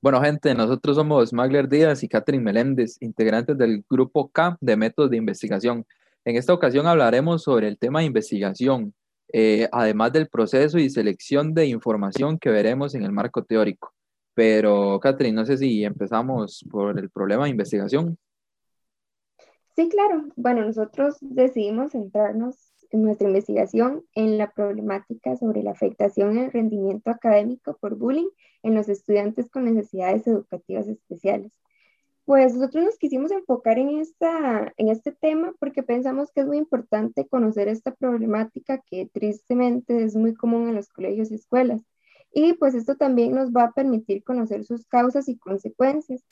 Bueno, gente, nosotros somos Magler Díaz y Catherine Meléndez, integrantes del grupo K de métodos de investigación. En esta ocasión hablaremos sobre el tema de investigación, eh, además del proceso y selección de información que veremos en el marco teórico. Pero, Catherine, no sé si empezamos por el problema de investigación. Sí, claro. Bueno, nosotros decidimos centrarnos en nuestra investigación en la problemática sobre la afectación el rendimiento académico por bullying en los estudiantes con necesidades educativas especiales. Pues nosotros nos quisimos enfocar en, esta, en este tema porque pensamos que es muy importante conocer esta problemática que tristemente es muy común en los colegios y escuelas. Y pues esto también nos va a permitir conocer sus causas y consecuencias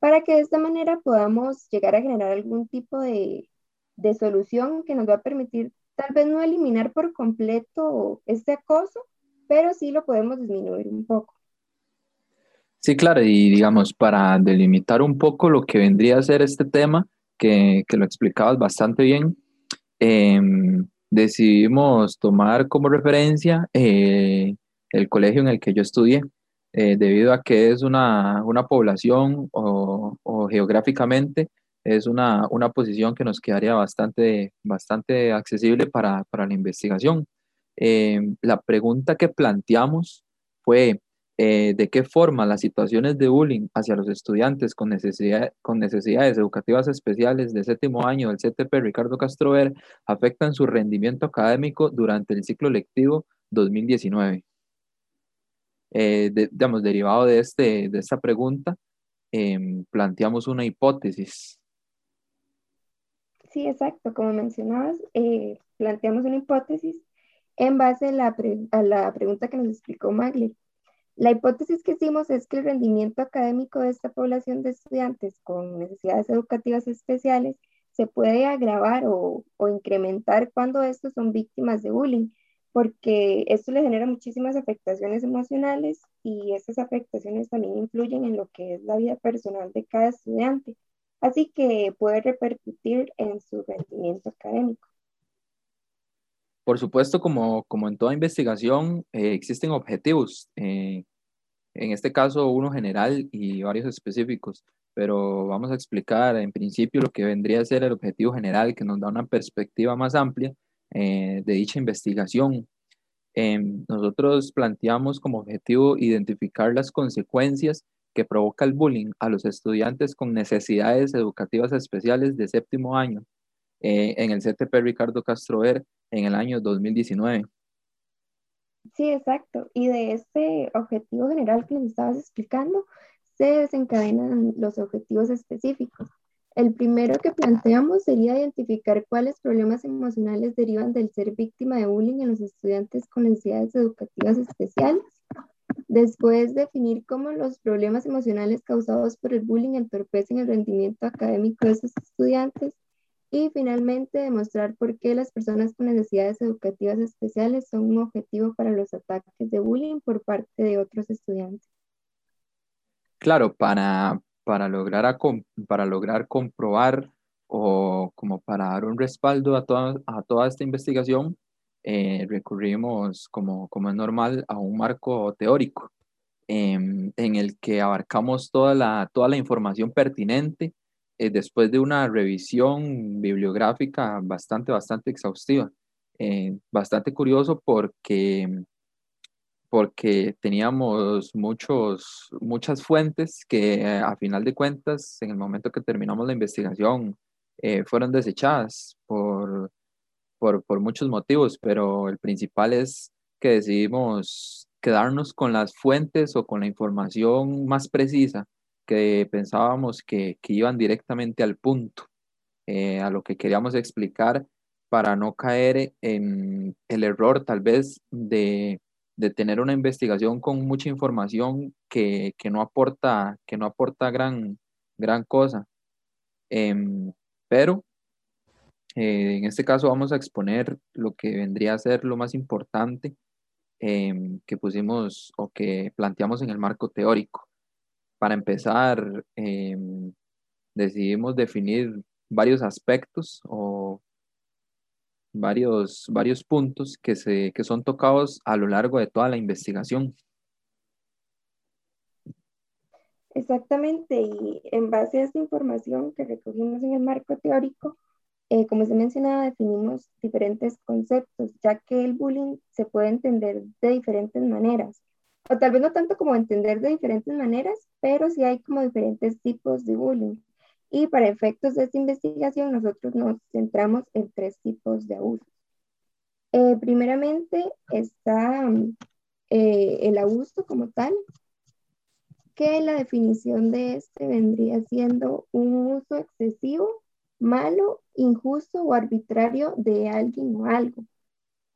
para que de esta manera podamos llegar a generar algún tipo de, de solución que nos va a permitir tal vez no eliminar por completo este acoso, pero sí lo podemos disminuir un poco. Sí, claro, y digamos, para delimitar un poco lo que vendría a ser este tema, que, que lo explicabas bastante bien, em, decidimos tomar como referencia eh, el colegio en el que yo estudié, eh, debido a que es una, una población o, o geográficamente es una, una posición que nos quedaría bastante, bastante accesible para, para la investigación. Eh, la pregunta que planteamos fue eh, de qué forma las situaciones de bullying hacia los estudiantes con, necesidad, con necesidades educativas especiales de séptimo año del CTP Ricardo Castrover afectan su rendimiento académico durante el ciclo lectivo 2019. Eh, digamos, derivado de, este, de esta pregunta, em, planteamos una hipótesis Sí, exacto. Como mencionabas, eh, planteamos una hipótesis en base a la, pregunta que nos explicó Magler. La hipótesis que hicimos es que el rendimiento académico de esta población de estudiantes con necesidades educativas especiales se puede agravar o, o incrementar cuando estos son víctimas de bullying, porque esto le genera muchísimas afectaciones emocionales y estas afectaciones también influyen en lo que es la vida personal de cada estudiante así que puede repercutir en su rendimiento académico. Por supuesto, como, como en toda investigación, eh, existen objetivos, eh, en este caso uno general y varios específicos, pero vamos a explicar en principio lo que vendría a ser el objetivo general, que nos da una perspectiva más amplia eh, de dicha investigación. Em, nosotros planteamos como objetivo identificar las consecuencias que provoca el bullying a los estudiantes con necesidades educativas especiales de séptimo año eh, en el CTP Ricardo Castrover en el año 2019. Sí, exacto. Y de este objetivo general que nos estabas explicando, se desencadenan los objetivos específicos. El primero que planteamos sería identificar cuáles problemas emocionales derivan del ser víctima de bullying en los estudiantes con necesidades educativas especiales. Después, definir cómo los problemas emocionales causados por el bullying entorpecen el rendimiento académico de esos estudiantes. Y finalmente, demostrar por qué las personas con necesidades educativas especiales son un objetivo para los ataques de bullying por parte de otros estudiantes. Claro, para, para, lograr, para lograr comprobar o como para dar un respaldo a toda, a toda esta investigación, eh, recurrimos, como, como es normal, a un marco teórico em, en el que abarcamos toda la, toda la información pertinente eh, después de una revisión bibliográfica bastante, bastante exhaustiva. Eh, bastante curioso porque, porque teníamos muchos, muchas fuentes que a final de cuentas, en el momento que terminamos la investigación, fueron desechadas por por, muchos motivos, pero el principal es que decidimos quedarnos con las fuentes o con la información más precisa que pensábamos que, iban directamente al punto, eh, a lo que queríamos explicar para no caer en el error tal vez de, tener una investigación con mucha información que, no aporta, que no aporta gran, gran cosa. Em, pero eh, en este caso vamos a exponer lo que vendría a ser lo más importante em, que pusimos o que planteamos en el marco teórico. Para empezar, em, decidimos definir varios aspectos o varios, varios puntos que, se, que son tocados a lo largo de toda la investigación. Exactamente, y en base a esta información que recogimos en el marco teórico, eh, como se mencionaba, definimos diferentes conceptos, ya que el bullying se puede entender de diferentes maneras, o tal vez no tanto como entender de diferentes maneras, pero sí hay como diferentes tipos de bullying. Y para efectos de esta investigación, nosotros nos centramos en tres tipos de abusos. Eh, primeramente está eh, el abuso como tal, que la definición de este vendría siendo un uso excesivo, malo, injusto o arbitrario de alguien o algo.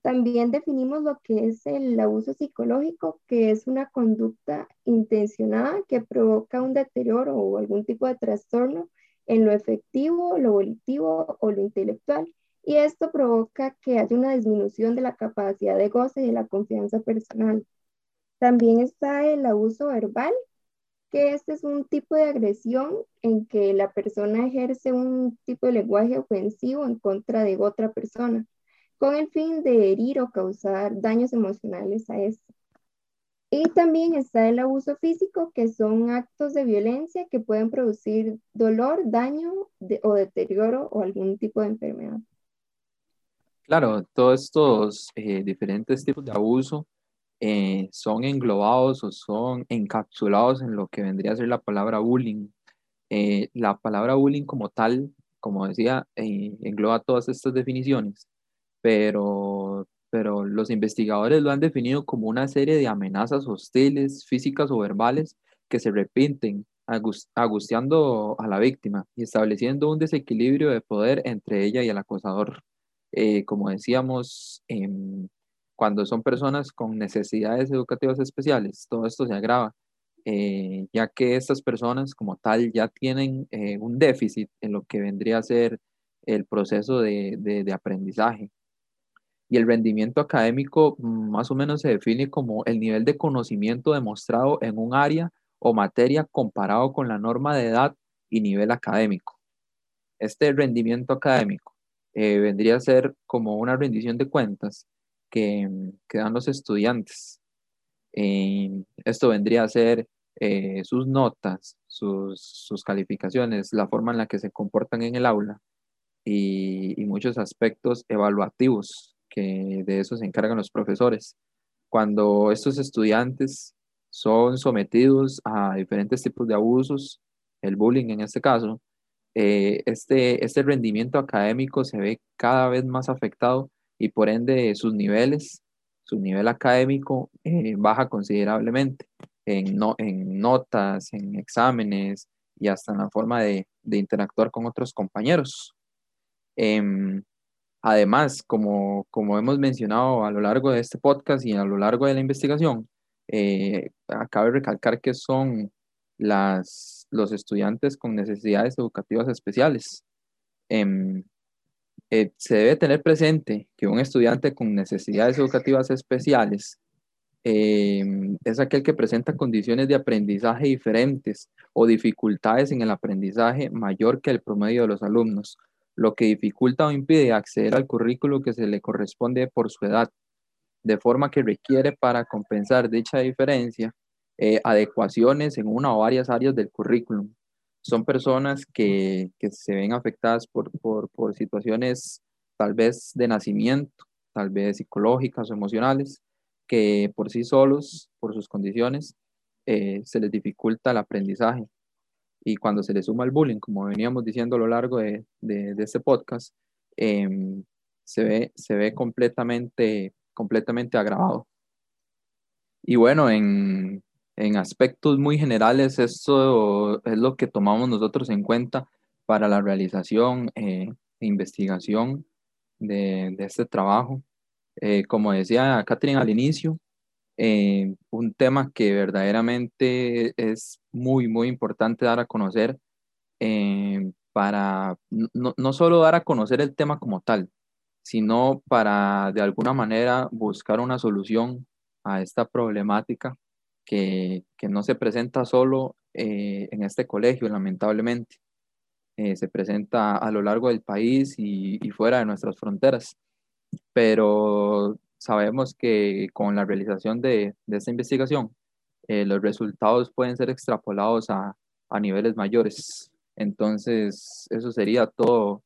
También definimos lo que es el abuso psicológico, que es una conducta intencionada que provoca un deterioro o algún tipo de trastorno en lo efectivo, lo volitivo o lo intelectual. Y esto provoca que haya una disminución de la capacidad de goce y de la confianza personal. También está el abuso verbal, que este es un tipo de agresión en que la persona ejerce un tipo de lenguaje ofensivo en contra de otra persona, con el fin de herir o causar daños emocionales a esta. Y también está el abuso físico, que son actos de violencia que pueden producir dolor, daño o deterioro o algún tipo de enfermedad. Claro, todos estos eh, diferentes tipos de abuso eh, son englobados o son encapsulados en lo que vendría a ser la palabra bullying. Eh, la palabra bullying como tal, como decía, eh, engloba todas estas definiciones, pero, pero los investigadores lo han definido como una serie de amenazas hostiles, físicas o verbales, que se repiten, angustiando a la víctima y estableciendo un desequilibrio de poder entre ella y el acosador. como decíamos, em, cuando son personas con necesidades educativas especiales, todo esto se agrava, eh, ya que estas personas como tal ya tienen eh, un déficit en lo que vendría a ser el proceso de, aprendizaje. Y el rendimiento académico mm, más o menos se define como el nivel de conocimiento demostrado en un área o materia comparado con la norma de edad y nivel académico. Este rendimiento académico eh, vendría a ser como una rendición de cuentas que, dan los estudiantes. Eh, esto vendría a ser eh, sus notas, sus, calificaciones, la forma en la que se comportan en el aula y, muchos aspectos evaluativos que de eso se encargan los profesores. Cuando estos estudiantes son sometidos a diferentes tipos de abusos, el bullying en este caso, eh, este, este rendimiento académico se ve cada vez más afectado y por ende sus niveles, su nivel académico eh, baja considerablemente en, no, en notas, en exámenes y hasta en la forma de, interactuar con otros compañeros. Em, además, como, como hemos mencionado a lo largo de este podcast y a lo largo de la investigación, eh, de recalcar que son las, los estudiantes con necesidades educativas especiales. Em, eh, se debe tener presente que un estudiante con necesidades educativas especiales eh, es aquel que presenta condiciones de aprendizaje diferentes o dificultades en el aprendizaje mayor que el promedio de los alumnos, lo que dificulta o impide acceder al currículo que se le corresponde por su edad, de forma que requiere para compensar dicha diferencia eh, adecuaciones en una o varias áreas del currículum son personas que, se ven afectadas por, situaciones tal vez de nacimiento, tal vez psicológicas o emocionales, que por sí solos, por sus condiciones, eh, se les dificulta el aprendizaje. Y cuando se les suma el bullying, como veníamos diciendo a lo largo de, este podcast, em, se, ve, se ve completamente, completamente agravado. Y bueno, en, en aspectos muy generales, esto es lo que tomamos nosotros en cuenta para la realización eh, e investigación de, este trabajo. Eh, como decía Catherine al inicio, eh, un tema que verdaderamente es muy, muy importante dar a conocer para no, no solo dar a conocer el tema como tal, sino para de alguna manera buscar una solución a esta problemática que, no se presenta solo eh, en este colegio, lamentablemente. Eh, se presenta a lo largo del país y, fuera de nuestras fronteras. Pero sabemos que con la realización de, esta investigación eh, los resultados pueden ser extrapolados a, a niveles mayores. Entonces, eso sería todo,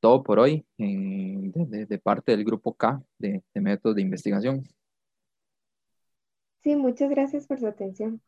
todo por hoy eh, de, parte del grupo K de, de métodos de investigación. Sí, muchas gracias por su atención.